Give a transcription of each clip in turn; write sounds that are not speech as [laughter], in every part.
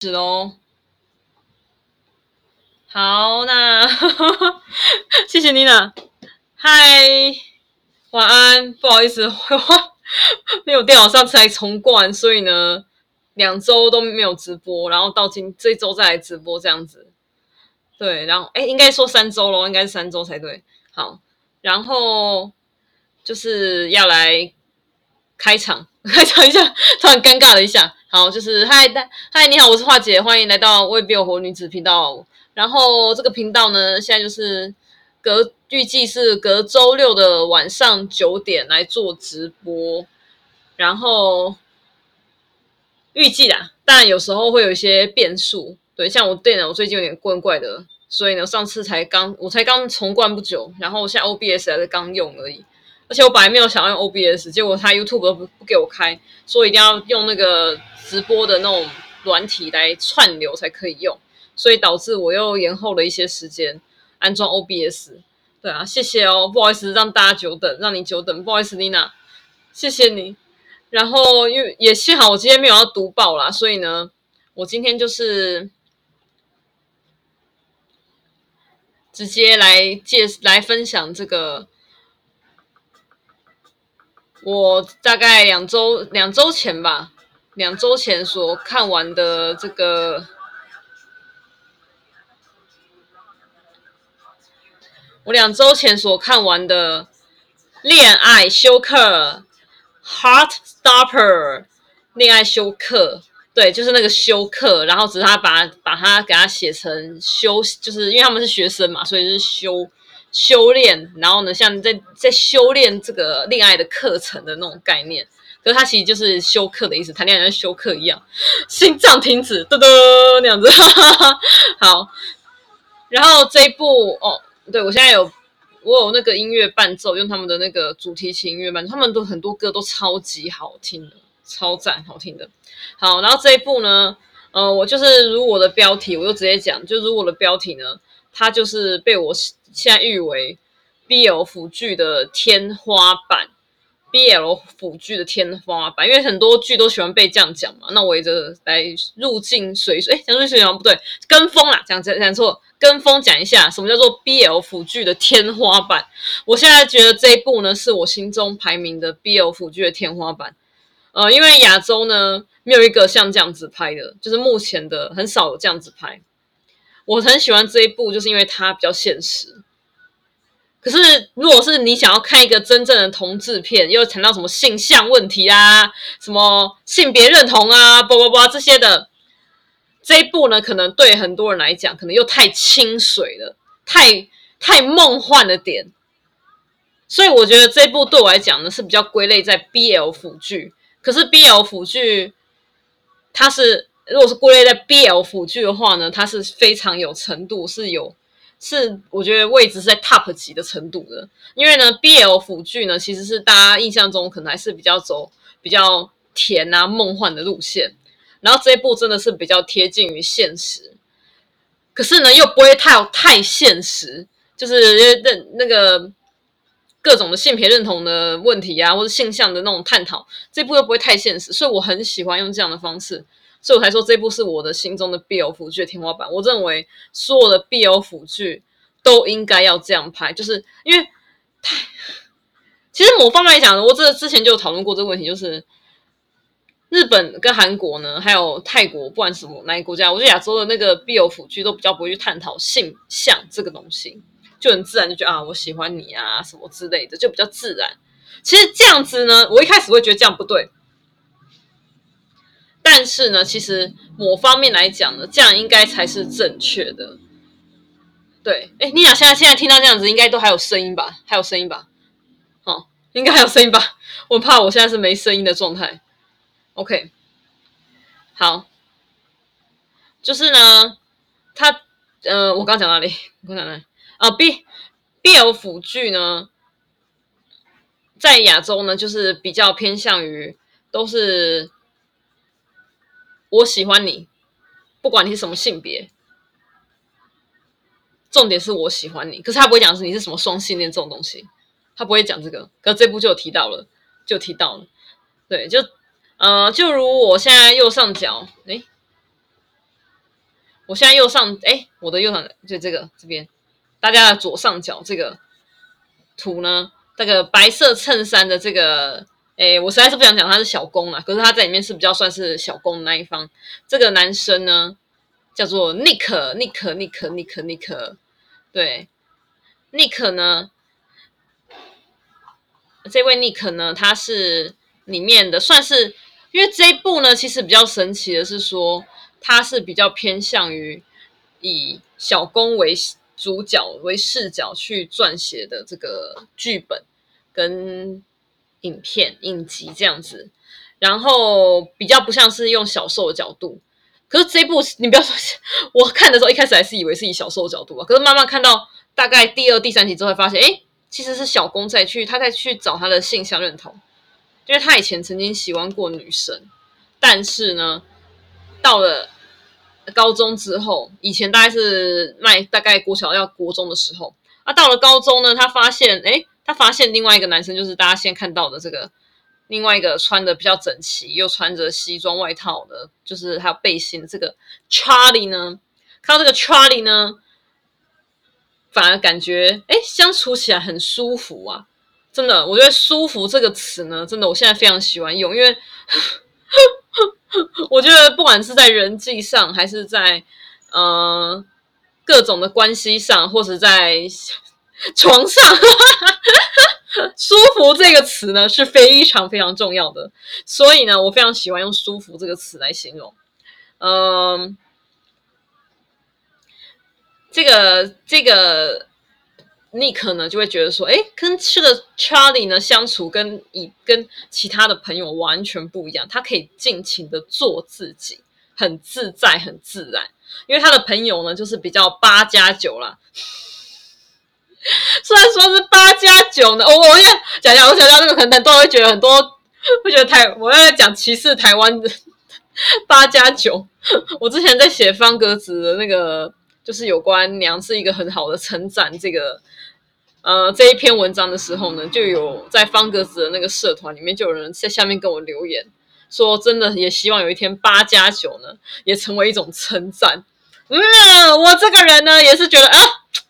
是哦。好，那 [laughs] 谢谢妮娜。嗨，晚安。不好意思，[laughs] 没有电脑上次来重灌，所以呢，两周都没有直播，然后到今这周再来直播这样子。对，然后哎，应该说三周咯，应该是三周才对。好，然后就是要来开场，[laughs] 开场一下，突然尴尬了一下。好，就是嗨，大嗨，你好，我是樺姐，欢迎来到未必有活女子频道。然后这个频道呢，现在就是隔预计是隔周六的晚上九点来做直播，然后预计啦，当然有时候会有一些变数，对，像我电脑最近有点怪怪的，所以呢，上次才刚我才刚重灌不久，然后现在 OBS 还是刚用而已，而且我本来没有想要用 OBS，结果他 YouTube 不不给我开，说一定要用那个直播的那种软体来串流才可以用。所以导致我又延后了一些时间安装 OBS，对啊，谢谢哦，不好意思让大家久等，让你久等，不好意思，Lina，谢谢你。然后因为也幸好我今天没有要读报啦，所以呢，我今天就是直接来介来分享这个我大概两周两周前吧，两周前所看完的这个。我两周前所看完的《恋爱休克》（Heart Stopper），恋爱休克，对，就是那个休克，然后只是他把把它给他写成休，就是因为他们是学生嘛，所以就是休修炼，然后呢，像在在修炼这个恋爱的课程的那种概念，可是他其实就是修课的意思，谈恋爱像修课一样，心脏停止，噔噔那样子，[laughs] 好，然后这一部哦。对，我现在有，我有那个音乐伴奏，用他们的那个主题琴音乐伴奏，他们都很多歌都超级好听的，超赞好听的。好，然后这一部呢，呃，我就是如我的标题，我就直接讲，就如我的标题呢，它就是被我现在誉为 BL 腐剧的天花板。BL 腐剧的天花板，因为很多剧都喜欢被这样讲嘛，那我也就来入境随俗。哎，讲入境随俗不对，跟风啦，讲讲讲错，跟风讲一下，什么叫做 BL 腐剧的天花板？我现在觉得这一部呢，是我心中排名的 BL 腐剧的天花板。呃，因为亚洲呢，没有一个像这样子拍的，就是目前的很少有这样子拍。我很喜欢这一部，就是因为它比较现实。可是，如果是你想要看一个真正的同志片，又谈到什么性向问题啊，什么性别认同啊，叭叭叭这些的，这一部呢，可能对很多人来讲，可能又太清水了，太太梦幻了点。所以我觉得这一部对我来讲呢，是比较归类在 BL 腐剧。可是 BL 腐剧，它是如果是归类在 BL 腐剧的话呢，它是非常有程度，是有。是我觉得位置是在 top 级的程度的，因为呢，BL 腐剧呢其实是大家印象中可能还是比较走比较甜啊梦幻的路线，然后这一部真的是比较贴近于现实，可是呢又不会太太现实，就是认那个各种的性别认同的问题啊，或者性向的那种探讨，这一部又不会太现实，所以我很喜欢用这样的方式。所以我才说这部是我的心中的 BL 腐剧的天花板。我认为所有的 BL 腐剧都应该要这样拍，就是因为太……其实某方面来讲，我这之前就有讨论过这个问题，就是日本跟韩国呢，还有泰国，不管什么哪一个国家，我觉得亚洲的那个 BL 腐剧都比较不会去探讨性向这个东西，就很自然就觉得啊，我喜欢你啊什么之类的，就比较自然。其实这样子呢，我一开始会觉得这样不对。但是呢，其实某方面来讲呢，这样应该才是正确的。对，哎，妮娅现在现在听到这样子，应该都还有声音吧？还有声音吧？哦，应该还有声音吧？[laughs] 我怕我现在是没声音的状态。OK，好，就是呢，他呃，我刚讲哪里？我刚讲哪里？啊，B BL 腐剧呢，在亚洲呢，就是比较偏向于都是。我喜欢你，不管你是什么性别，重点是我喜欢你。可是他不会讲是你是什么双性恋这种东西，他不会讲这个。可是这部就有提到了，就提到了。对，就呃，就如我现在右上角，诶，我现在右上，哎，我的右上就这个这边，大家的左上角这个图呢，这个白色衬衫的这个，哎，我实在是不想讲他是小攻了，可是他在里面是比较算是小攻的那一方。这个男生呢，叫做 Nick，Nick，Nick，Nick，Nick，对，Nick 呢，这位 Nick 呢，他是里面的算是，因为这一部呢，其实比较神奇的是说。他是比较偏向于以小攻为主角为视角去撰写的这个剧本跟影片影集这样子，然后比较不像是用小受的角度。可是这部你不要说，我看的时候一开始还是以为是以小受的角度啊，可是慢慢看到大概第二、第三集之后，发现哎，其实是小攻在去他在去找他的性向认同，因为他以前曾经喜欢过女生，但是呢。到了高中之后，以前大概是卖大概国小要国中的时候，啊，到了高中呢，他发现，诶，他发现另外一个男生，就是大家先看到的这个另外一个穿的比较整齐，又穿着西装外套的，就是还有背心的这个 Charlie 呢，看到这个 Charlie 呢，反而感觉，哎，相处起来很舒服啊，真的，我觉得“舒服”这个词呢，真的，我现在非常喜欢用，因为。[laughs] 我觉得不管是在人际上，还是在呃各种的关系上，或是在 [laughs] 床上，[laughs] 舒服这个词呢是非常非常重要的。所以呢，我非常喜欢用“舒服”这个词来形容。嗯、这个这个。Nick 呢就会觉得说，哎，跟这个 Charlie 呢相处跟以跟其他的朋友完全不一样，他可以尽情的做自己，很自在，很自然。因为他的朋友呢就是比较八加九啦，[laughs] 虽然说是八加九呢，我我要讲讲，我想讲这个可能很多人会觉得很多 [laughs] 会觉得台我要讲歧视台湾的八加九。[laughs] 我之前在写方格子的那个就是有关娘是一个很好的称赞这个。呃，这一篇文章的时候呢，就有在方格子的那个社团里面，就有人在下面跟我留言，说真的也希望有一天八加九呢，也成为一种称赞。嗯，我这个人呢，也是觉得啊，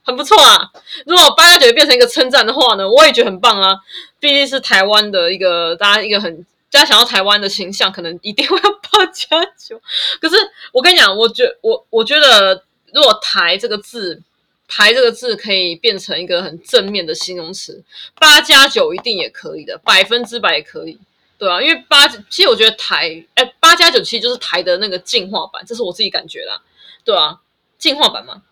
很不错啊。如果八加九变成一个称赞的话呢，我也觉得很棒啊。毕竟是台湾的一个，大家一个很大家想要台湾的形象，可能一定会要八加九。[laughs] 可是我跟你讲，我觉我我觉得，如果台这个字。台这个字可以变成一个很正面的形容词，八加九一定也可以的，百分之百也可以，对啊，因为八，其实我觉得台，哎，八加九其实就是台的那个进化版，这是我自己感觉啦，对啊，进化版嘛，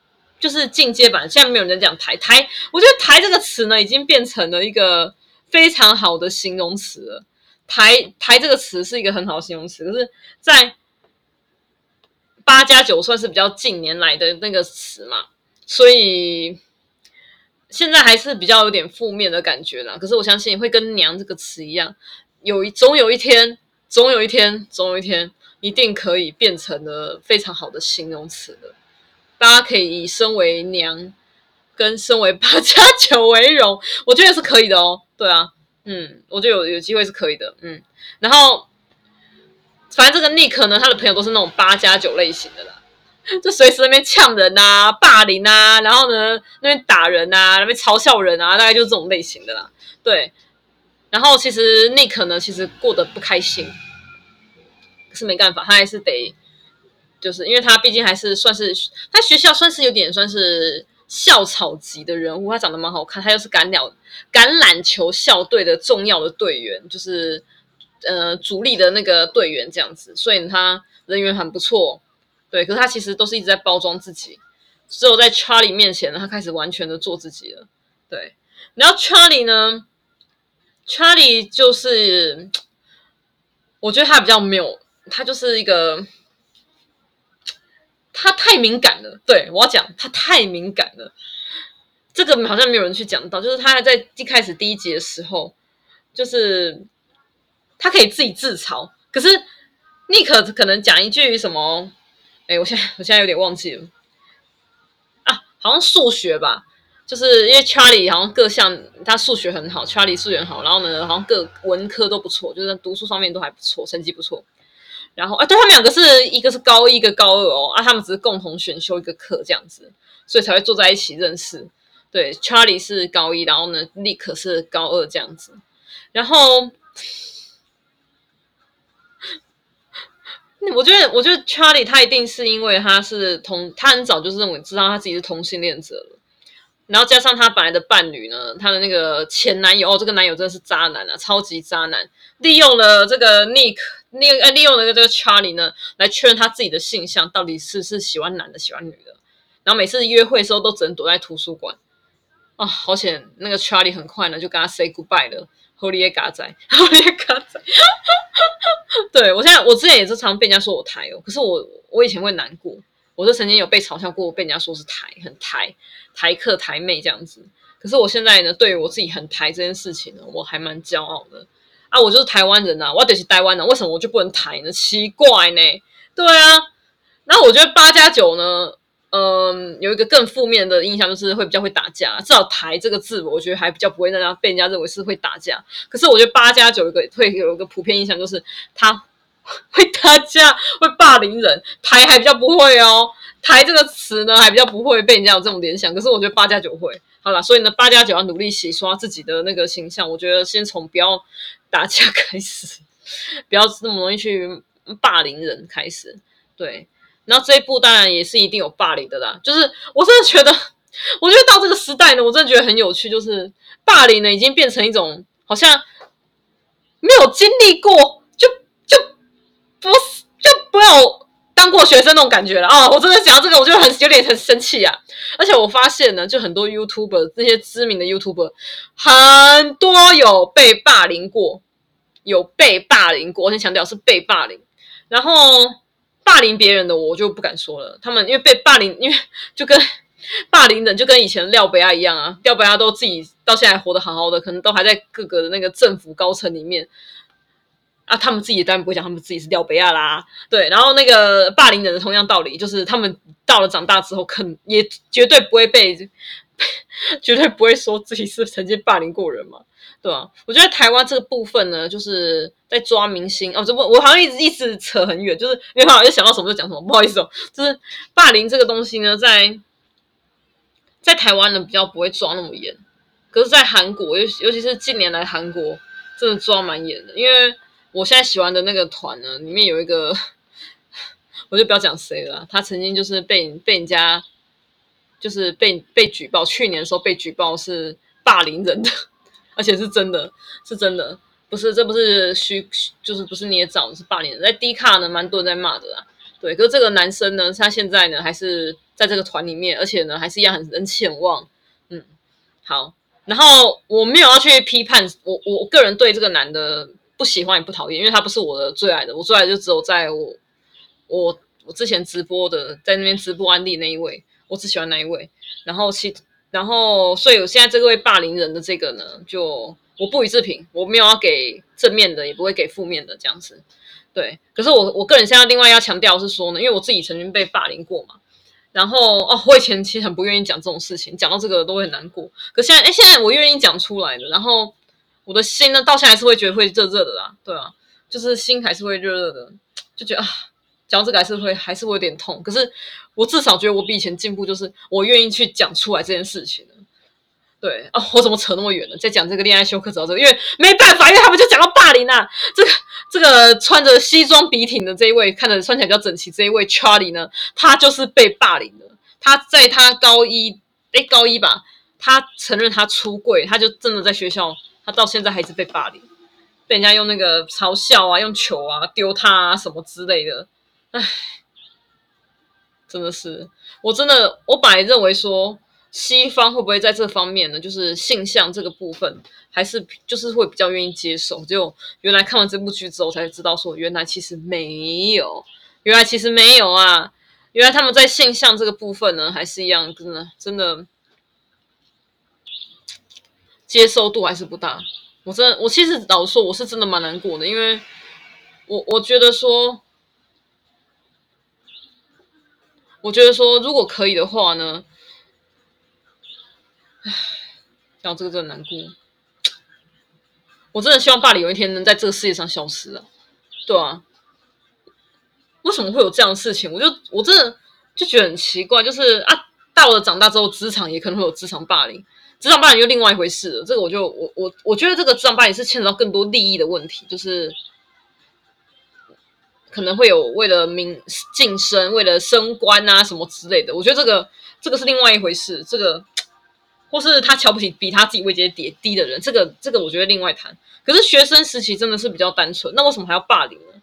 就是进阶版。现在没有人讲台台，我觉得台这个词呢，已经变成了一个非常好的形容词了。台台这个词是一个很好的形容词，可是，在八加九算是比较近年来的那个词嘛。所以现在还是比较有点负面的感觉啦。可是我相信会跟“娘”这个词一样，有一总有一天，总有一天，总有一天，一定可以变成了非常好的形容词的。大家可以以身为娘跟身为八加九为荣，我觉得是可以的哦。对啊，嗯，我觉得有有机会是可以的。嗯，然后反正这个 Nick 呢，他的朋友都是那种八加九类型的啦。[laughs] 就随时那边呛人、啊、霸凌啊，然后呢那边打人啊、那边嘲笑人啊，大概就是这种类型的啦。对，然后其实 Nick 呢，其实过得不开心，是没办法，他还是得，就是因为他毕竟还是算是他学校算是有点算是校草级的人物，他长得蛮好看，他又是橄榄橄榄球校队的重要的队员，就是呃主力的那个队员这样子，所以他人缘很不错。对，可是他其实都是一直在包装自己，只有在 Charlie 面前呢，他开始完全的做自己了。对，然后 Charlie 呢，Charlie 就是，我觉得他比较没有，他就是一个，他太敏感了。对，我要讲，他太敏感了。这个好像没有人去讲到，就是他还在一开始第一集的时候，就是他可以自己自嘲，可是尼克可能讲一句什么。哎，我现在我现在有点忘记了啊，好像数学吧，就是因为 Charlie 好像各项他数学很好，Charlie 数学很好，然后呢，好像各文科都不错，就是读书方面都还不错，成绩不错。然后啊，对他们两个是一个是高一，一个高二哦，啊，他们只是共同选修一个课这样子，所以才会坐在一起认识。对，Charlie 是高一，然后呢，Nick 是高二这样子，然后。[laughs] 我觉得，我觉得 Charlie 他一定是因为他是同，他很早就是认为知道他自己是同性恋者了，然后加上他本来的伴侣呢，他的那个前男友，哦，这个男友真的是渣男啊，超级渣男，利用了这个 Nick，利呃利用了这个 Charlie 呢，来确认他自己的性向到底是是喜欢男的喜欢女的，然后每次约会的时候都只能躲在图书馆，啊，好险，那个 Charlie 很快呢就跟他 say goodbye 了。Holy 嘎仔，Holy 嘎仔，对，我现在我之前也是常被人家说我台哦，可是我我以前会难过，我就曾经有被嘲笑过，被人家说是台很台。台客台妹这样子。可是我现在呢，对于我自己很台这件事情呢，我还蛮骄傲的啊！我就是台湾人呐、啊，我得是台湾人，为什么我就不能台呢？奇怪呢？对啊，那我觉得八加九呢。嗯，有一个更负面的印象，就是会比较会打架。至少“台”这个字，我觉得还比较不会让人家被人家认为是会打架。可是我觉得八加九有一个会有一个普遍印象，就是他 [laughs] 会打架，会霸凌人。台还比较不会哦，台这个词呢还比较不会被人家有这种联想。可是我觉得八加九会。好啦，所以呢，八加九要努力洗刷自己的那个形象。我觉得先从不要打架开始，[laughs] 不要这么容易去霸凌人开始。对。然后这一步当然也是一定有霸凌的啦，就是我真的觉得，[laughs] 我觉得到这个时代呢，我真的觉得很有趣，就是霸凌呢已经变成一种好像没有经历过就就不是就不要当过学生那种感觉了啊！我真的讲到这个，我就很有点很生气啊！而且我发现呢，就很多 YouTuber 这些知名的 YouTuber 很多有被霸凌过，有被霸凌过，我先强调是被霸凌，然后。霸凌别人的我就不敢说了，他们因为被霸凌，因为就跟霸凌人就跟以前廖北亚一样啊，廖北亚都自己到现在活得好好的，可能都还在各个的那个政府高层里面啊，他们自己当然不会讲他们自己是廖北亚啦，对，然后那个霸凌人的同样道理，就是他们到了长大之后，肯也绝对不会被，[laughs] 绝对不会说自己是曾经霸凌过人嘛。对啊，我觉得台湾这个部分呢，就是在抓明星哦。这不，我好像一直一直扯很远，就是因为好像就想到什么就讲什么，不好意思哦。就是霸凌这个东西呢，在在台湾呢比较不会抓那么严，可是，在韩国，尤尤其是近年来韩国真的抓蛮严的。因为我现在喜欢的那个团呢，里面有一个，[laughs] 我就不要讲谁了，他曾经就是被被人家就是被被举报，去年的时候被举报是霸凌人的。而且是真的，是真的，不是，这不是虚，就是不是捏造，是霸凌人。在低卡呢，蛮多人在骂的啦。对，可是这个男生呢，他现在呢，还是在这个团里面，而且呢，还是一样很人气很旺。嗯，好。然后我没有要去批判，我我个人对这个男的不喜欢也不讨厌，因为他不是我的最爱的。我最爱就只有在我我我之前直播的，在那边直播安利那一位，我只喜欢那一位。然后其。然后，所以我现在这位霸凌人的这个呢，就我不予置评，我没有要给正面的，也不会给负面的这样子。对，可是我我个人现在另外要强调是说呢，因为我自己曾经被霸凌过嘛。然后哦，我以前其实很不愿意讲这种事情，讲到这个都会很难过。可现在，哎，现在我愿意讲出来了。然后我的心呢，到现在还是会觉得会热热的啦。对啊，就是心还是会热热的，就觉得啊。讲这个还是会还是会有点痛，可是我至少觉得我比以前进步，就是我愿意去讲出来这件事情了。对啊，我怎么扯那么远了？在讲这个恋爱修课找这个，因为没办法，因为他们就讲到霸凌啊。这个这个穿着西装笔挺的这一位，看着穿起来比较整齐这一位 Charlie 呢，他就是被霸凌的。他在他高一诶高一吧，他承认他出柜，他就真的在学校，他到现在还是被霸凌，被人家用那个嘲笑啊，用球啊丢他啊什么之类的。唉，真的是，我真的，我本来认为说西方会不会在这方面呢，就是性向这个部分，还是就是会比较愿意接受。结果原来看完这部剧之后才知道，说原来其实没有，原来其实没有啊，原来他们在性向这个部分呢，还是一样，真的真的接受度还是不大。我真的，我其实老实说，我是真的蛮难过的，因为我我觉得说。我觉得说，如果可以的话呢，唉，讲这个真的难过。我真的希望霸凌有一天能在这个世界上消失啊，对啊。为什么会有这样的事情？我就我真的就觉得很奇怪，就是啊，到了长大之后，职场也可能会有职场霸凌，职场霸凌又另外一回事了。这个我就我我我觉得这个职场霸凌是牵扯到更多利益的问题，就是可能会有为了名晋升、为了升官啊什么之类的。我觉得这个这个是另外一回事，这个或是他瞧不起比他自己位阶低低的人，这个这个我觉得另外谈。可是学生时期真的是比较单纯，那为什么还要霸凌呢？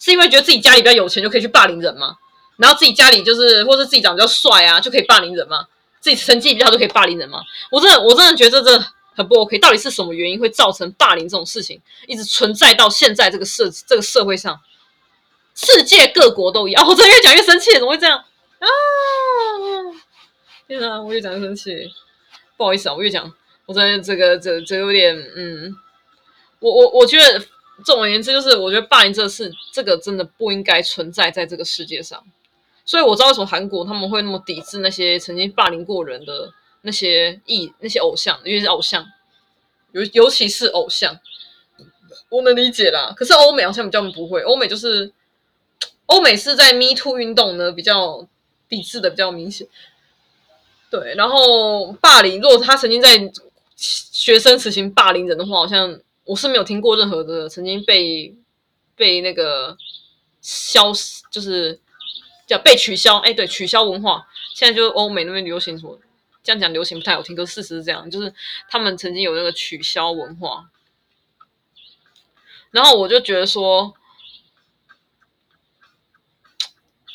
是因为觉得自己家里比较有钱就可以去霸凌人吗？然后自己家里就是，或是自己长得比较帅啊，就可以霸凌人吗？自己成绩比较好就可以霸凌人吗？我真的，我真的觉得这很不 OK。到底是什么原因会造成霸凌这种事情一直存在到现在这个社这个社会上？世界各国都一样。[laughs] 我真的越讲越生气，怎么会这样啊？天哪，我越讲越生气。不好意思啊，我越讲，我真的这个这这有点嗯，我我我觉得。总而言之，就是我觉得霸凌这事，这个真的不应该存在在这个世界上。所以我知道为什么韩国他们会那么抵制那些曾经霸凌过人的那些艺那些偶像，因为是偶像，尤尤其是偶像，我能理解啦。可是欧美好像比较不会，欧美就是欧美是在 Me Too 运动呢比较抵制的比较明显。对，然后霸凌，如果他曾经在学生时期霸凌人的话，好像。我是没有听过任何的曾经被被那个消失，就是叫被取消。哎，对，取消文化，现在就是欧美那边流行什么？这样讲流行不太好听，可事实是这样，就是他们曾经有那个取消文化。然后我就觉得说，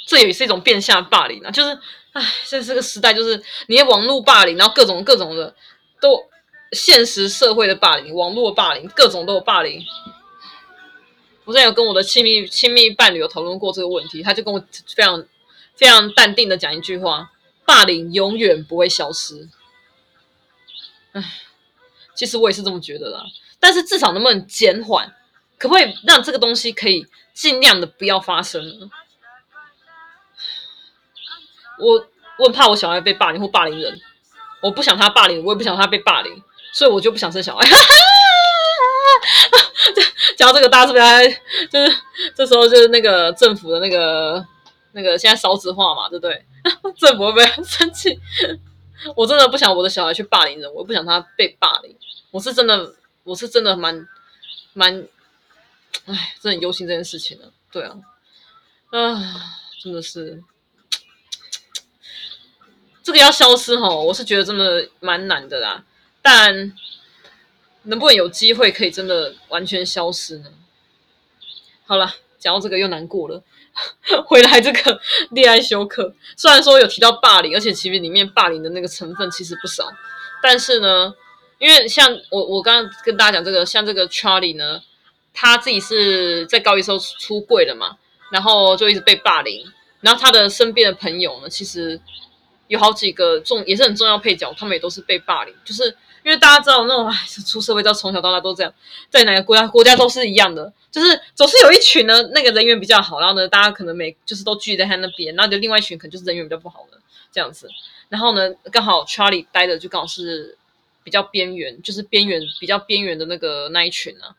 这也是一种变相霸凌啊！就是，哎，现在这个时代，就是你网络霸凌，然后各种各种的都。现实社会的霸凌，网络霸凌，各种都有霸凌。我之前有跟我的亲密亲密伴侣有讨论过这个问题，他就跟我非常非常淡定的讲一句话：霸凌永远不会消失。唉，其实我也是这么觉得啦。但是至少能不能减缓？可不可以让这个东西可以尽量的不要发生？我我很怕我小孩被霸凌或霸凌人，我不想他霸凌，我也不想他被霸凌。所以我就不想生小孩。[laughs] 讲到这个，大家是不是还就是这时候就是那个政府的那个那个现在少子化嘛，对不对？[laughs] 政府会不会生气？[laughs] 我真的不想我的小孩去霸凌人，我不想他被霸凌。我是真的，我是真的蛮蛮，哎，真的很忧心这件事情的。对啊，啊，真的是这个要消失齁，我是觉得真的蛮难的啦。但能不能有机会可以真的完全消失呢？好了，讲到这个又难过了。[laughs] 回来这个恋爱修课，虽然说有提到霸凌，而且其实里面霸凌的那个成分其实不少，但是呢，因为像我我刚刚跟大家讲这个，像这个 Charlie 呢，他自己是在高一时候出柜了嘛，然后就一直被霸凌，然后他的身边的朋友呢，其实有好几个重也是很重要配角，他们也都是被霸凌，就是。因为大家知道那种，出社会到从小到大都这样，在哪个国家国家都是一样的，就是总是有一群呢，那个人缘比较好，然后呢，大家可能每就是都聚在他那边，然后就另外一群可能就是人缘比较不好的这样子，然后呢，刚好 Charlie 待的就刚好是比较边缘，就是边缘比较边缘的那个那一群啊，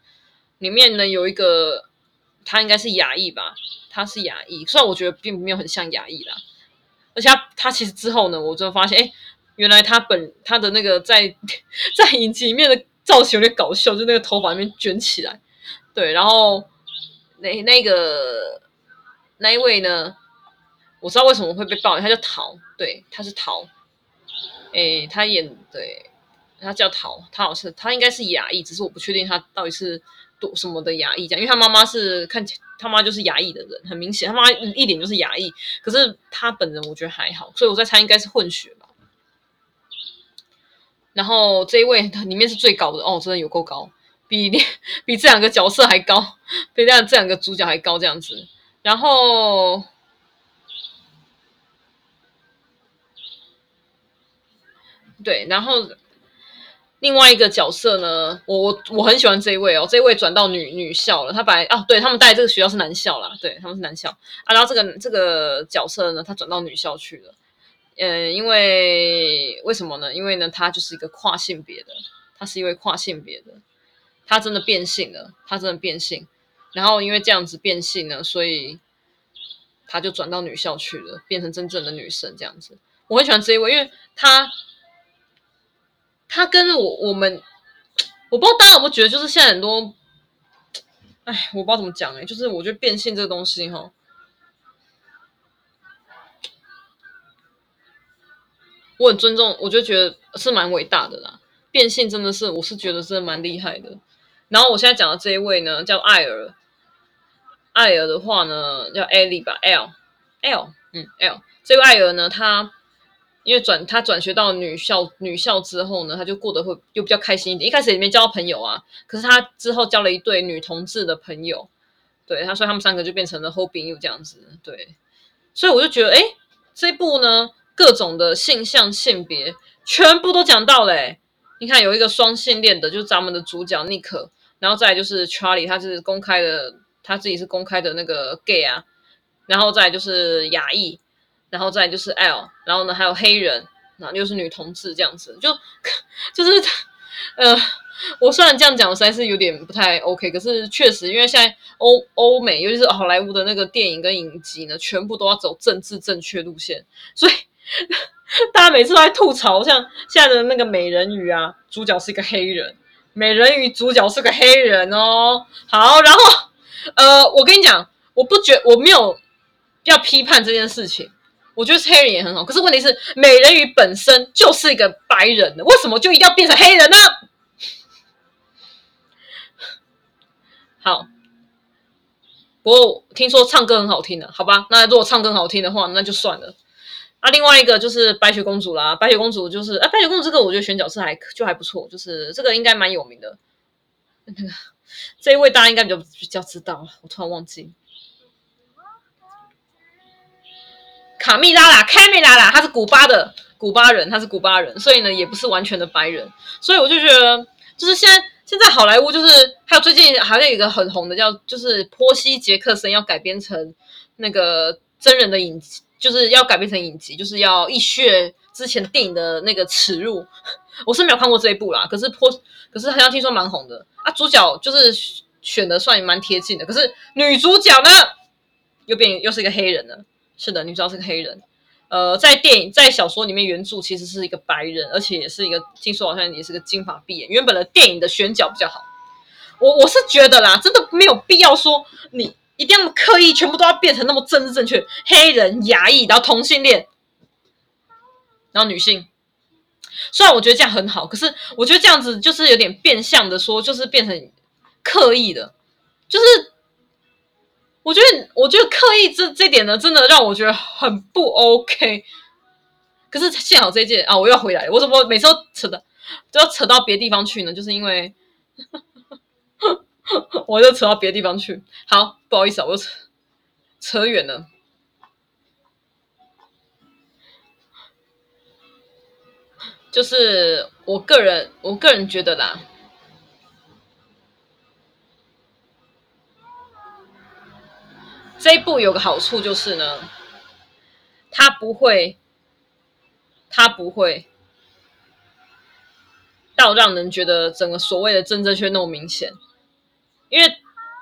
里面呢有一个他应该是亚裔吧，他是亚裔，虽然我觉得并没有很像亚裔啦，而且他他其实之后呢，我就发现，哎。原来他本他的那个在 [laughs] 在影集里面的造型有点搞笑，就那个头发那边卷起来，对，然后那那个那一位呢，我知道为什么会被爆，他叫陶，对，他是陶，诶，他演对，他叫陶，他好像他应该是牙医，只是我不确定他到底是读什么的牙医这样，因为他妈妈是看起他妈就是牙医的人，很明显他妈一脸就是牙医，可是他本人我觉得还好，所以我在猜应该是混血吧。然后这一位 [laughs] 里面是最高的哦，真的有够高，比 [laughs] 比这两个角色还高，[laughs] 比这样这两个主角还高这样子。然后，对，然后另外一个角色呢，我我我很喜欢这一位哦，这一位转到女女校了。他本来啊，对他们带这个学校是男校啦，对他们是男校啊。然后这个这个角色呢，他转到女校去了。嗯，因为为什么呢？因为呢，他就是一个跨性别的，他是一位跨性别的，他真的变性了，他真的变性。然后因为这样子变性呢，所以她就转到女校去了，变成真正的女生这样子。我很喜欢这一位，因为她，她跟我我们，我不知道大家有没有觉得，就是现在很多，哎，我不知道怎么讲哎，就是我觉得变性这个东西哈，我很尊重，我就觉得是蛮伟大的啦。变性真的是，我是觉得真的蛮厉害的。然后我现在讲的这一位呢，叫艾尔。艾尔的话呢，叫艾莉吧，L，L，嗯，L。这位艾尔呢，他因为转他转学到女校女校之后呢，他就过得会又比较开心一点。一开始也没交朋友啊，可是他之后交了一对女同志的朋友，对，他说他们三个就变成了好朋友这样子，对。所以我就觉得，哎，这一部呢，各种的性向性别全部都讲到嘞。你看有一个双性恋的，就是咱们的主角尼克，然后再就是查理，他是公开的。他自己是公开的那个 gay 啊，然后再就是亚裔，然后再就是 L，然后呢还有黑人，然后又是女同志这样子，就 [laughs] 就是 [laughs] 呃，我虽然这样讲实在是有点不太 OK，可是确实因为现在欧欧美尤其是好莱坞的那个电影跟影集呢，全部都要走政治正确路线，所以 [laughs] 大家每次都在吐槽，像现在的那个美人鱼啊，主角是一个黑人，美人鱼主角是个黑人哦，好，然后。呃，我跟你讲，我不觉我没有要批判这件事情，我觉得黑人也很好。可是问题是，美人鱼本身就是一个白人的，为什么就一定要变成黑人呢？好，不过听说唱歌很好听的，好吧？那如果唱歌很好听的话，那就算了。啊，另外一个就是白雪公主啦，白雪公主就是啊，白雪公主这个我觉得选角是还就还不错，就是这个应该蛮有名的。那个。这一位大家应该比较比较知道，我突然忘记卡蜜拉啦，卡蜜拉啦，他是古巴的古巴人，他是古巴人，所以呢也不是完全的白人，所以我就觉得，就是现在现在好莱坞就是还有最近好像有一个很红的叫就是波西杰克森要改编成那个真人的影集，就是要改编成影集，就是要一血之前电影的那个耻辱，[laughs] 我是没有看过这一部啦，可是波可是好像听说蛮红的。啊，主角就是选的算蛮贴近的，可是女主角呢，又变又是一个黑人了。是的，女主角是个黑人。呃，在电影在小说里面，原著其实是一个白人，而且也是一个听说好像也是个金发碧眼。原本的电影的选角比较好。我我是觉得啦，真的没有必要说你一定要刻意全部都要变成那么政治正确，黑人、亚裔，然后同性恋，然后女性。虽然我觉得这样很好，可是我觉得这样子就是有点变相的说，就是变成刻意的，就是我觉得我觉得刻意这这点呢，真的让我觉得很不 OK。可是幸好这一届啊，我又要回来，我怎么每次都扯的都要扯到别地方去呢？就是因为 [laughs] 我就扯到别的地方去。好，不好意思啊，我扯扯远了。就是我个人，我个人觉得啦，这一部有个好处就是呢，它不会，它不会到让人觉得整个所谓的政治正确那么明显，因为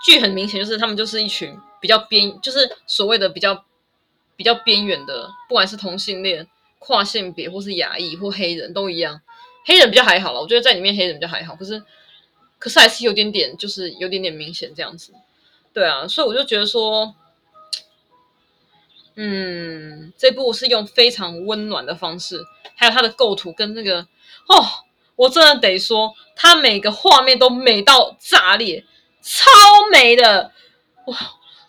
剧很明显就是他们就是一群比较边，就是所谓的比较比较边缘的，不管是同性恋。跨性别或是亚裔或黑人都一样，黑人比较还好了，我觉得在里面黑人比较还好，可是可是还是有点点，就是有点点明显这样子，对啊，所以我就觉得说，嗯，这部是用非常温暖的方式，还有它的构图跟那个哦，我真的得说，它每个画面都美到炸裂，超美的。哇，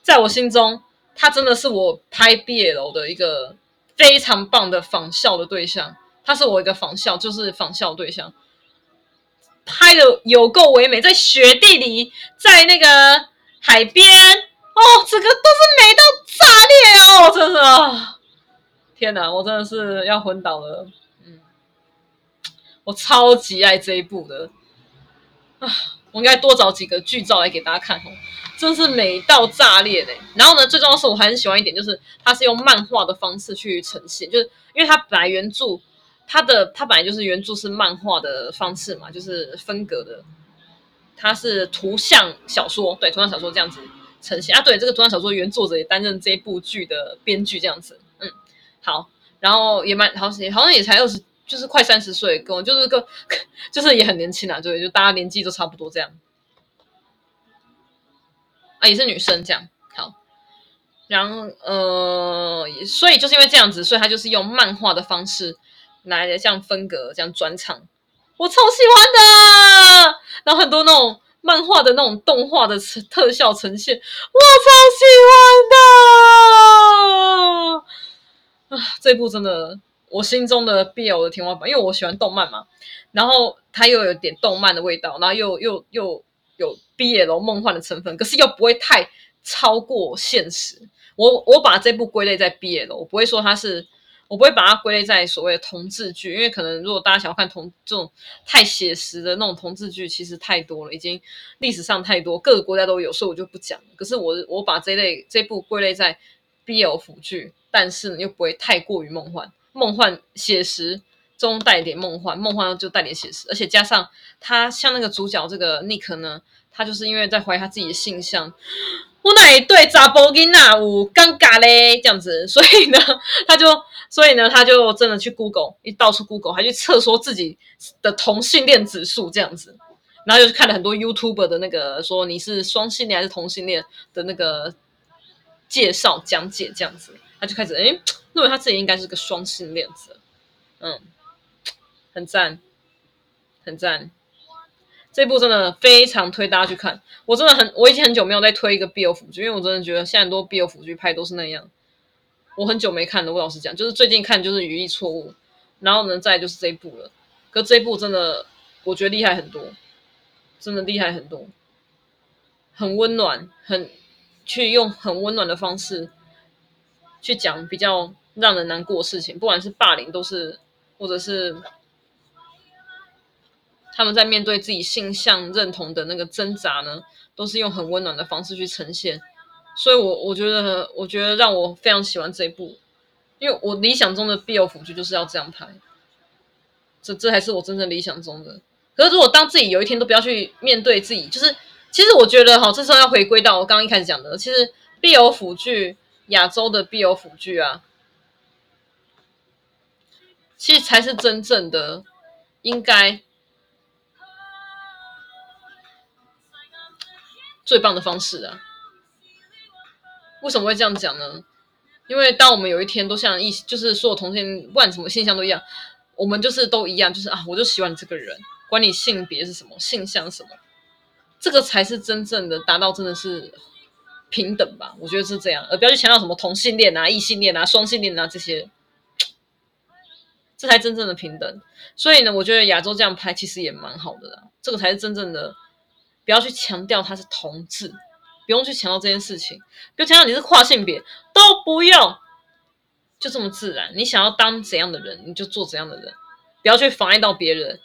在我心中，它真的是我拍 BL 的一个。非常棒的仿效的对象，他是我一个仿效，就是仿效对象，拍的有够唯美，在雪地里，在那个海边，哦，这个都是美到炸裂哦，真的，天哪，我真的是要昏倒了，嗯，我超级爱这一部的，啊，我应该多找几个剧照来给大家看哦。真是美到炸裂嘞！然后呢，最重要是我还很喜欢一点，就是它是用漫画的方式去呈现，就是因为它本来原著它的它本来就是原著是漫画的方式嘛，就是分格的，它是图像小说，对，图像小说这样子呈现啊。对，这个图像小说原作者也担任这一部剧的编剧，这样子。嗯，好，然后也蛮好像，好像也才二十，就是快三十岁，跟我就是个，[laughs] 就是也很年轻啊。对，就大家年纪都差不多这样。啊，也是女生这样。好，然后呃，所以就是因为这样子，所以他就是用漫画的方式来的，像分格这样转场。我超喜欢的，然后很多那种漫画的那种动画的特效呈现，我超喜欢的啊！这部真的我心中的 BL 的天花板，因为我喜欢动漫嘛，然后它又有点动漫的味道，然后又又又有 BL 梦幻的成分，可是又不会太超过现实。我我把这部归类在 BL，我不会说它是。我不会把它归类在所谓的同志剧，因为可能如果大家想要看同这种太写实的那种同志剧，其实太多了，已经历史上太多，各个国家都有，所以我就不讲。可是我我把这类这部归类在 BL 腐剧，但是又不会太过于梦幻，梦幻写实中带一点梦幻，梦幻就带点写实，而且加上他像那个主角这个 Nick 呢，他就是因为在怀疑他自己的性向。我哪对查甫囡仔有尴尬嘞，这样子，所以呢，[laughs] 他就，所以呢，他就真的去 Google，一到处 Google，还去测说自己的同性恋指数这样子，然后就看了很多 YouTube 的那个说你是双性恋还是同性恋的那个介绍讲解这样子，就开始诶，认为他自己应该是个双性恋者，嗯，很赞，很赞。这部真的非常推大家去看，我真的很，我已经很久没有再推一个 BL 腐剧，因为我真的觉得现在很多 BL 腐剧拍都是那样，我很久没看了。我老实讲，就是最近看就是语义错误，然后呢，再就是这一部了。可这一部真的，我觉得厉害很多，真的厉害很多，很温暖，很去用很温暖的方式去讲比较让人难过的事情，不管是霸凌，都是或者是。他们在面对自己性向认同的那个挣扎呢，都是用很温暖的方式去呈现，所以我，我我觉得，我觉得让我非常喜欢这一部，因为我理想中的 BL 腐剧就是要这样拍，这这才是我真正理想中的。可是，如果当自己有一天都不要去面对自己，就是其实我觉得哈，这时候要回归到我刚刚一开始讲的，其实 BL 腐剧，亚洲的必有腐剧啊，其实才是真正的应该。最棒的方式啊！为什么会这样讲呢？因为当我们有一天都像异，就是所有同性，不管什么性向都一样，我们就是都一样，就是啊，我就喜欢你这个人，管你性别是什么，性向什么，这个才是真正的达到真的是平等吧？我觉得是这样，而不要去强调什么同性恋啊、异性恋啊、双性恋啊这些，这才真正的平等。所以呢，我觉得亚洲这样拍其实也蛮好的啦，这个才是真正的。不要去强调他是同志，不用去强调这件事情，不要强调你是跨性别，都不用，就这么自然。你想要当怎样的人，你就做怎样的人，不要去妨碍到别人，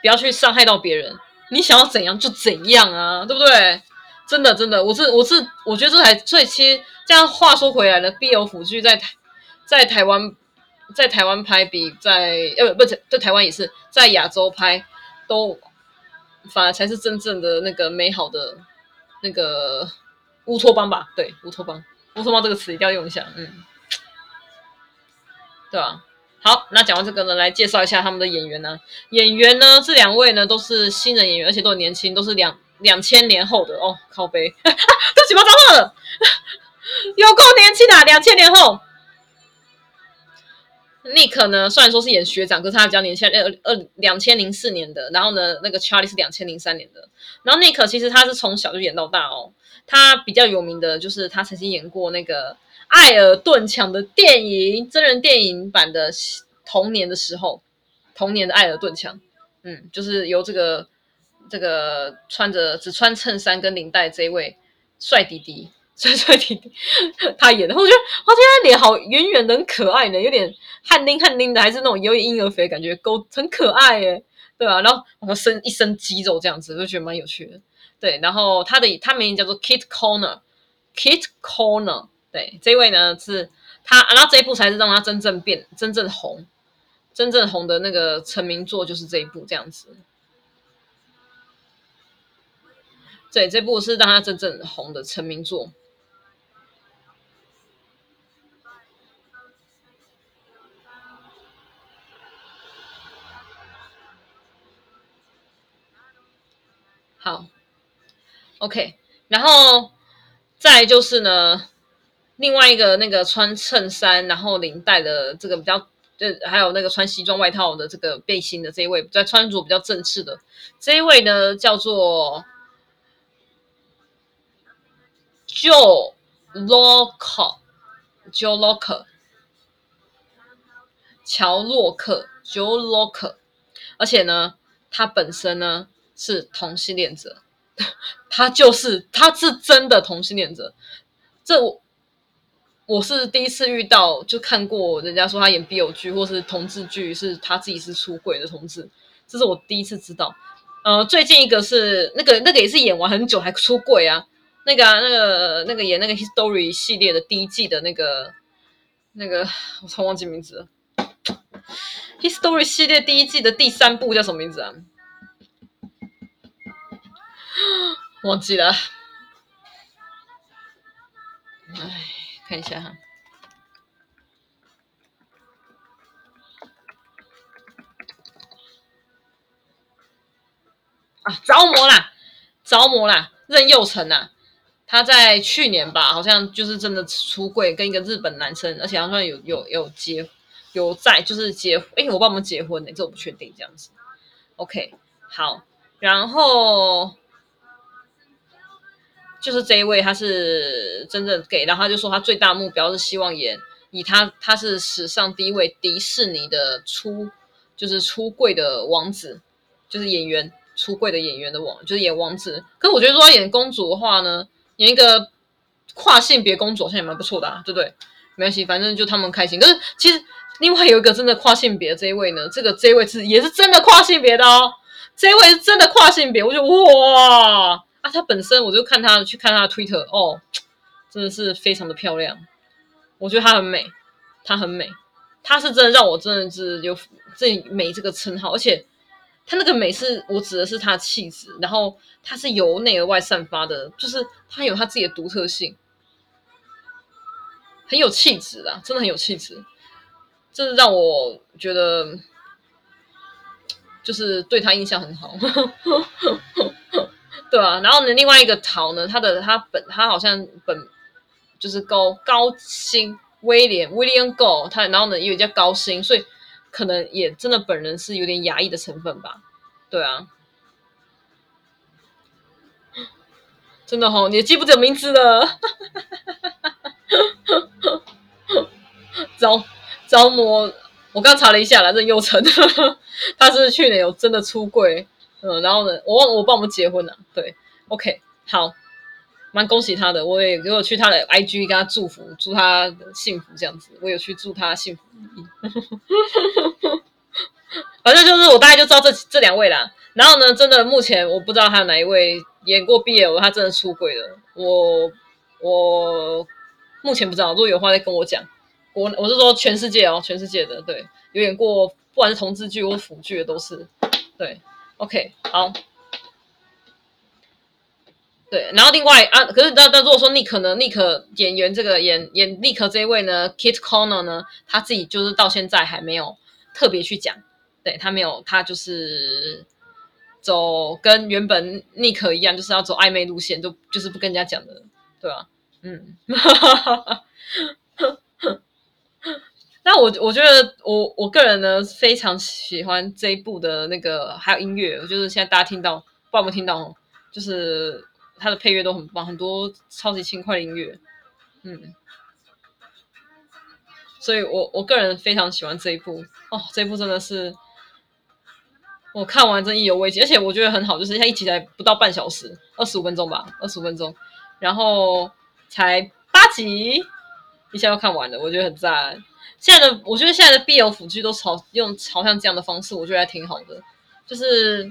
不要去伤害到别人。你想要怎样就怎样啊，对不对？真的，真的，我是我是我觉得这才最其实这样话说回来了，BL 腐剧在台在台湾在台湾拍比在呃不在在台湾也是在亚洲拍都。反而才是真正的那个美好的那个乌托邦吧？对，乌托邦，乌托邦这个词一定要用一下，嗯，对吧？好，那讲完这个呢，来介绍一下他们的演员呢。演员呢，这两位呢都是新人演员，而且都很年轻，都是两两千年后的哦。靠背，都几毛脏话了，[laughs] 有够年轻啊！两千年后。Nick 呢，虽然说是演学长，可是他比较年轻，二二两千零四年的。然后呢，那个 Charlie 是两千零三年的。然后 Nick 其实他是从小就演到大哦。他比较有名的就是他曾经演过那个《艾尔顿强》的电影真人电影版的童年的时候，童年的艾尔顿强，嗯，就是由这个这个穿着只穿衬衫跟领带这一位帅弟弟。帅帅弟弟，他演的，我觉得哇，天，他脸好圆圆的，很可爱呢，有点汗淋汗淋的，还是那种有点婴儿肥感觉，勾很可爱耶，对吧、啊？然后然后身一身肌肉这样子，就觉得蛮有趣的。对，然后他的他名叫做 Kit Connor，Kit Connor，对，这位呢是他，然后这一部才是让他真正变真正红，真正红的那个成名作就是这一部这样子。对，这部是让他真正红的成名作。好，OK，然后再就是呢，另外一个那个穿衬衫然后领带的这个比较，就还有那个穿西装外套的这个背心的这一位，在穿着比较正式的这一位呢，叫做 Jo Locke，Joe Locke，乔洛克，Jo Locke，而且呢，他本身呢。是同性恋者，他就是他是真的同性恋者。这我我是第一次遇到，就看过人家说他演 BL 剧或是同志剧，是他自己是出柜的同志，这是我第一次知道。呃，最近一个是那个那个也是演完很久还出柜啊，那个、那个那个演那个 History 系列的第一季的那个那个我突然忘记名字了。History 系列第一季的第三部叫什么名字啊？忘记了，哎，看一下哈，啊，着魔啦，着魔啦，任佑成呐，他在去年吧，好像就是真的出柜，跟一个日本男生，而且好像有有有结，有在就是结，哎，我帮我们结婚呢，这我不确定，这样子，OK，好，然后。就是这一位，他是真正 gay，然后他就说他最大目标是希望演以他他是史上第一位迪士尼的出就是出柜的王子，就是演员出柜的演员的王，就是演王子。可是我觉得说他演公主的话呢，演一个跨性别公主好像也蛮不错的啊，对不对？没关系，反正就他们开心。可是其实另外有一个真的跨性别这一位呢，这个这一位是也是真的跨性别的哦，这一位是真的跨性别，我就哇。啊，他本身我就看他去看他的 Twitter 哦，真的是非常的漂亮，我觉得她很美，她很美，她是真的让我真的是有这美这个称号，而且他那个美是我指的是他的气质，然后他是由内而外散发的，就是他有他自己的独特性，很有气质啊，真的很有气质，这是让我觉得就是对他印象很好。[laughs] 对啊，然后呢，另外一个桃呢，他的他本他好像本就是高高薪威廉威廉 Go，他然后呢也有叫高薪，所以可能也真的本人是有点压抑的成分吧。对啊，真的齁，你也记不得名字了，招招魔，我刚查了一下来，这佑成，他是去年有真的出柜。嗯，然后呢，我忘我帮我们结婚了，对，OK，好，蛮恭喜他的，我也给我去他的 IG 跟他祝福，祝他幸福这样子，我有去祝他幸福，[laughs] 反正就是我大概就知道这这两位啦。然后呢，真的目前我不知道还有哪一位演过 BL，他真的出轨了，我我目前不知道，如果有话再跟我讲。我我是说全世界哦，全世界的，对，有演过不管是同志剧或腐剧的都是，对。OK，好，对，然后另外啊，可是那那如果说尼克呢，尼克演员这个演演尼克这一位呢，Kit Connor 呢，他自己就是到现在还没有特别去讲，对，他没有，他就是走跟原本尼克一样，就是要走暧昧路线，就就是不跟人家讲的，对吧、啊？嗯。[laughs] 那我我觉得我我个人呢非常喜欢这一部的那个还有音乐，就是现在大家听到不知道有没有听到，就是它的配乐都很棒，很多超级轻快的音乐，嗯，所以我我个人非常喜欢这一部哦，这一部真的是我看完真意犹未尽，而且我觉得很好，就是它一集才不到半小时，二十五分钟吧，二十五分钟，然后才八集，一下就看完了，我觉得很赞。现在的我觉得现在的 BL 腐剧都朝用朝向这样的方式，我觉得还挺好的，就是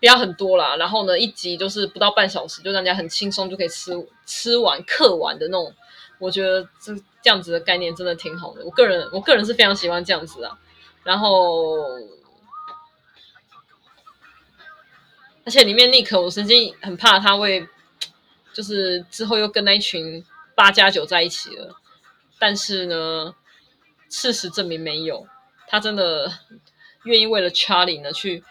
不要很多啦，然后呢，一集就是不到半小时，就让人家很轻松就可以吃吃完嗑完的那种，我觉得这这样子的概念真的挺好的。我个人我个人是非常喜欢这样子啊，然后而且里面尼克，我曾经很怕他会，就是之后又跟那一群八加九在一起了。但是呢，事实证明没有，他真的愿意为了 Charlie 呢去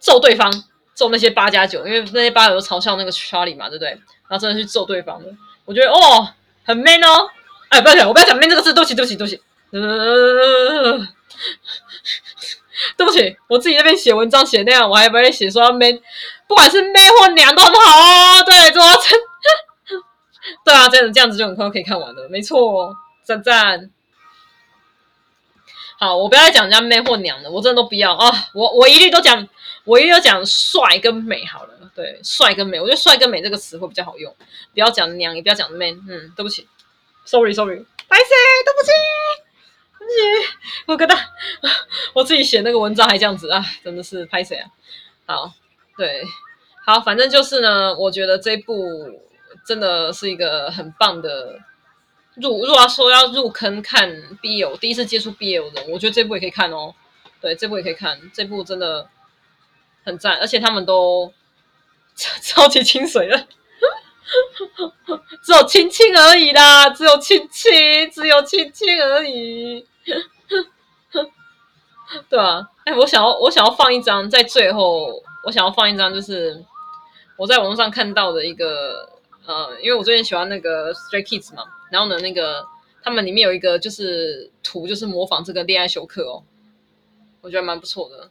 揍对方，揍那些八加九，因为那些八九都嘲笑那个 Charlie 嘛，对不对？然后真的去揍对方的，我觉得哦，很 man 哦。哎，不要讲，我不要讲 man 这个字，对不起，对不起，对不起。呃 [laughs] 对不起，我自己那边写文章写那样，我还不会写说 man，不管是 man 或娘都很好哦。对，主要真，对啊，真的 [laughs] 这样子就很快可以看完了，没错，赞赞。好，我不要再讲人家 man 或娘的，我真的都不要啊！我我一律都讲，我一律都讲帅跟美好了。对，帅跟美，我觉得帅跟美这个词会比较好用，不要讲娘，也不要讲 man。嗯，对不起，sorry，sorry，白 sorry，对不起。我跟他，我自己写那个文章还这样子啊，真的是拍谁啊？好，对，好，反正就是呢，我觉得这部真的是一个很棒的入。如果要说要入坑看 BL，第一次接触 BL 的，我觉得这部也可以看哦。对，这部也可以看，这部真的很赞，而且他们都 [laughs] 超级清水的。只有亲亲而已啦，只有亲亲，只有亲亲而已。[laughs] 对啊，哎，我想要，我想要放一张在最后，我想要放一张，就是我在网络上看到的一个，呃，因为我最近喜欢那个 Stray Kids 嘛，然后呢，那个他们里面有一个就是图，就是模仿这个恋爱休克哦，我觉得蛮不错的。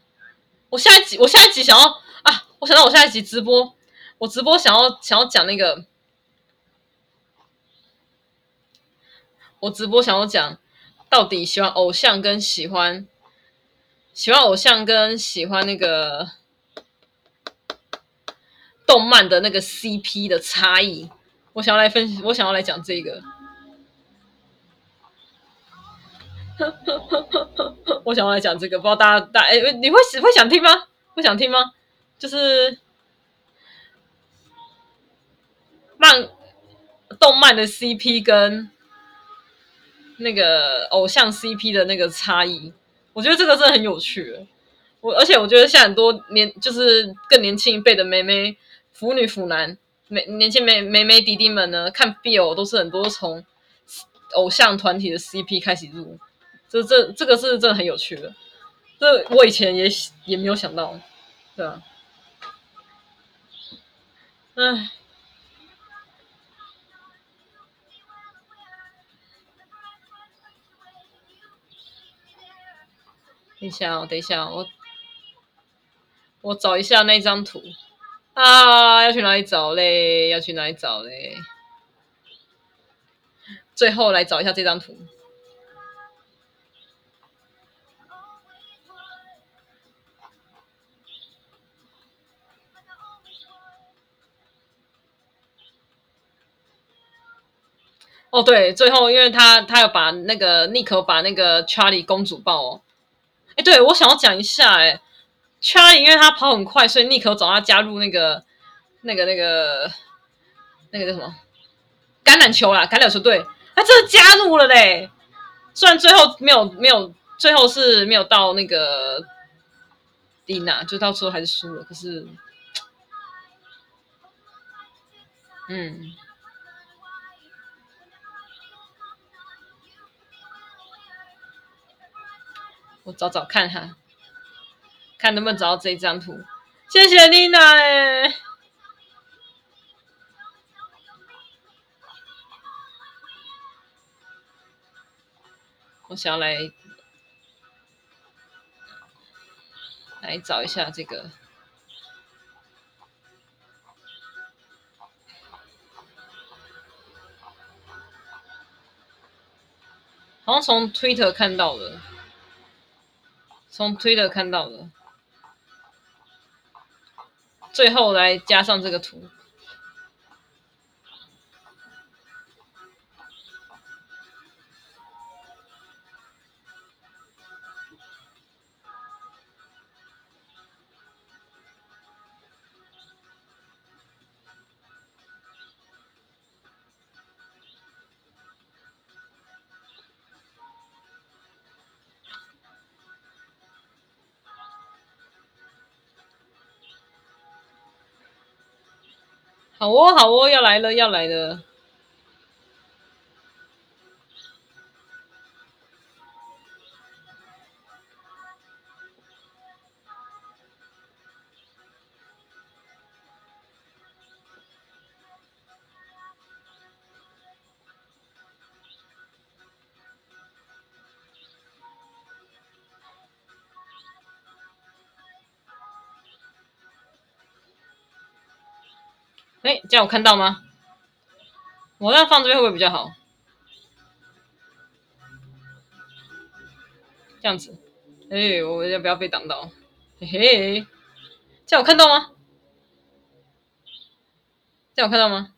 我下一集，我下一集想要啊，我想到我下一集直播。我直播想要想要讲那个，我直播想要讲到底喜欢偶像跟喜欢喜欢偶像跟喜欢那个动漫的那个 CP 的差异，我想要来分，我想要来讲这个，[laughs] 我想要来讲这个，不知道大家大哎，你会会想听吗？会想听吗？就是。漫动漫的 CP 跟那个偶像 CP 的那个差异，我觉得这个真的很有趣。我而且我觉得像很多年就是更年轻一辈的妹妹、腐女、腐男、妹年轻妹妹妹弟弟们呢，看 BL 都是很多从偶像团体的 CP 开始入，这这这个是真的很有趣的。这我以前也也没有想到，对啊，唉。等一下哦，等一下哦，我我找一下那张图啊，要去哪里找嘞？要去哪里找嘞？最后来找一下这张图。哦，对，最后因为他他要把那个尼克把那个查理公主抱哦。哎，对，我想要讲一下，哎，Charlie 因为他跑很快，所以尼克找他加入那个、那个、那个、那个叫什么橄榄球啦，橄榄球队，他真的加入了嘞。虽然最后没有没有，最后是没有到那个蒂娜，就到时候还是输了。可是，嗯。我找找看哈，看能不能找到这一张图。谢谢丽娜哎，我想要来来找一下这个，好像从 Twitter 看到的。从推特看到的，最后来加上这个图。好哦，好哦，要来了，要来了。哎，这样我看到吗？我要放这边会不会比较好？这样子，哎，我要不要被挡到？嘿嘿，这样我看到吗？这样我看到吗？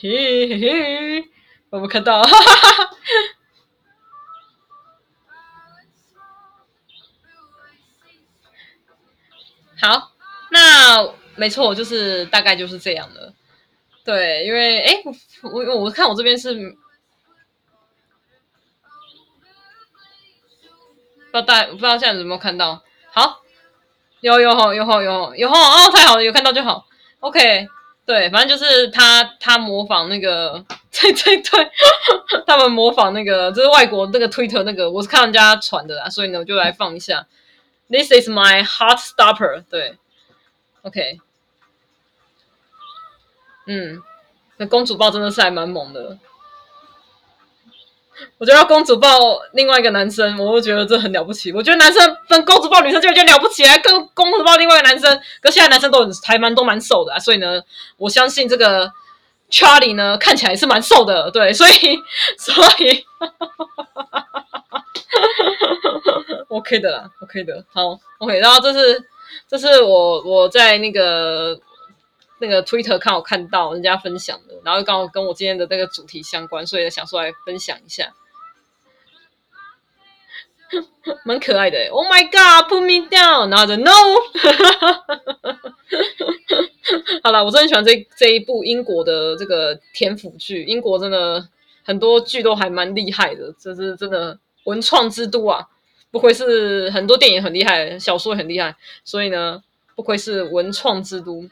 嘿嘿嘿，我没看到，哈哈哈哈。好，那没错，就是大概就是这样的。对，因为哎，我我我看我这边是，不知道大不知道现在有没有看到？好，有有吼有吼有吼有吼哦，太好了，有看到就好。OK，对，反正就是他他模仿那个，对对对，他们模仿那个，就是外国那个 Twitter 那个，我是看人家传的啦，所以呢，我就来放一下。This is my heart stopper。对，OK，嗯，那公主抱真的是还蛮猛的。我觉得公主抱另外一个男生，我会觉得这很了不起。我觉得男生分公主抱女生就有点了不起，跟公主抱另外一个男生，可现在男生都很还蛮都蛮瘦的啊，所以呢，我相信这个 Charlie 呢看起来是蛮瘦的，对，所以所以。[laughs] OK 的啦，OK 的，好，OK。然后这是这是我我在那个那个 Twitter 看我看到人家分享的，然后刚好跟我今天的那个主题相关，所以想说来分享一下，[laughs] 蛮可爱的。Oh my God，put me down，然后就 No。[laughs] 好了，我真的很喜欢这这一部英国的这个甜腐剧，英国真的很多剧都还蛮厉害的，这是真的文创之都啊。不愧是很多电影很厉害，小说很厉害，所以呢，不愧是文创之都，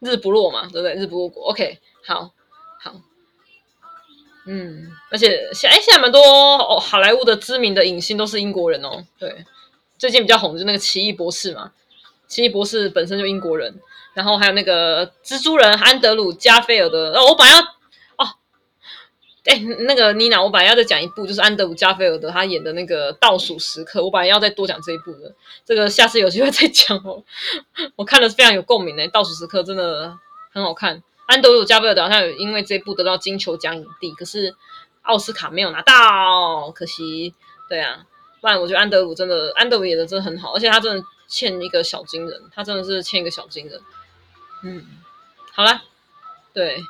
日不落嘛，对不对？日不落国，OK，好，好，嗯，而且现哎，现在蛮多哦，好莱坞的知名的影星都是英国人哦，对，最近比较红的就那个奇异博士嘛，奇异博士本身就英国人，然后还有那个蜘蛛人安德鲁加菲尔德，哦，我本来要。哎，那个妮娜，我本来要再讲一部，就是安德鲁加菲尔德他演的那个《倒数时刻》，我本来要再多讲这一部的，这个下次有机会再讲哦。[laughs] 我看的是非常有共鸣的，《倒数时刻》真的很好看。安德鲁加菲尔德好像有因为这一部得到金球奖影帝，可是奥斯卡没有拿到，可惜。对啊，不然我觉得安德鲁真的，安德鲁演的真的很好，而且他真的欠一个小金人，他真的是欠一个小金人。嗯，好啦，对。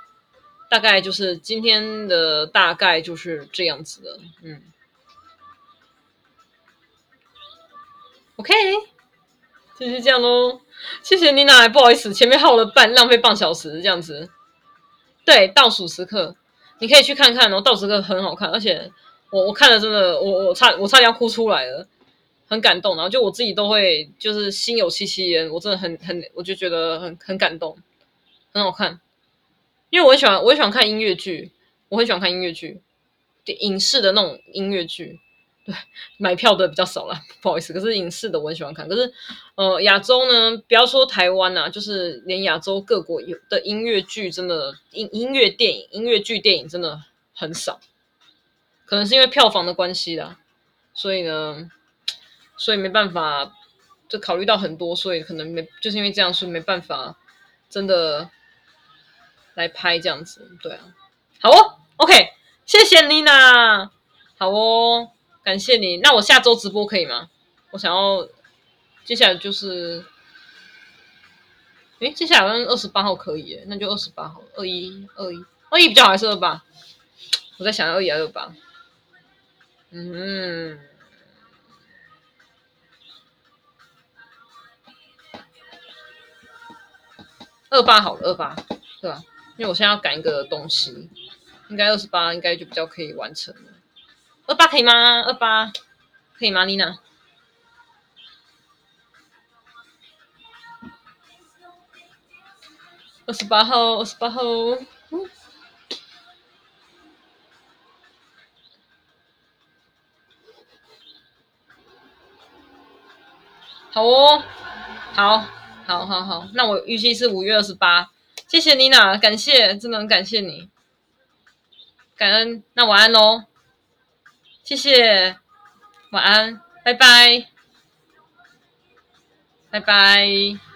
大概就是今天的大概就是这样子的，嗯，OK，就是这样喽。谢谢妮娜，不好意思，前面耗了半，浪费半小时这样子。对，倒数时刻，你可以去看看哦，倒数时刻很好看，而且我我看了真的，我我差我差点要哭出来了，很感动。然后就我自己都会就是心有戚戚焉，我真的很很，我就觉得很很感动，很好看。因为我很喜欢，我很喜欢看音乐剧，我很喜欢看音乐剧，影视的那种音乐剧。对，买票的比较少啦，不好意思。可是影视的我很喜欢看。可是，呃，亚洲呢，不要说台湾啊，就是连亚洲各国有的音乐剧，真的音音乐电影、音乐剧电影真的很少。可能是因为票房的关系啦，所以呢，所以没办法，就考虑到很多，所以可能没，就是因为这样，所以没办法，真的。来拍这样子，对啊，好哦，OK，谢谢妮娜，好哦，感谢你。那我下周直播可以吗？我想要，接下来就是，诶，接下来好像二十八号可以，那就二十八号，二一二一二一比较好还是二八？我在想二一二八？嗯，二八好了，二八，对吧？因为我现在要赶一个东西，应该二十八应该就比较可以完成了。二八可以吗？二八可以吗？妮娜？二十八号，二十八号。好哦，好，好，好，好，那我预计是五月二十八。谢谢妮娜，感谢，真的很感谢你，感恩。那晚安喽，谢谢，晚安，拜拜，拜拜。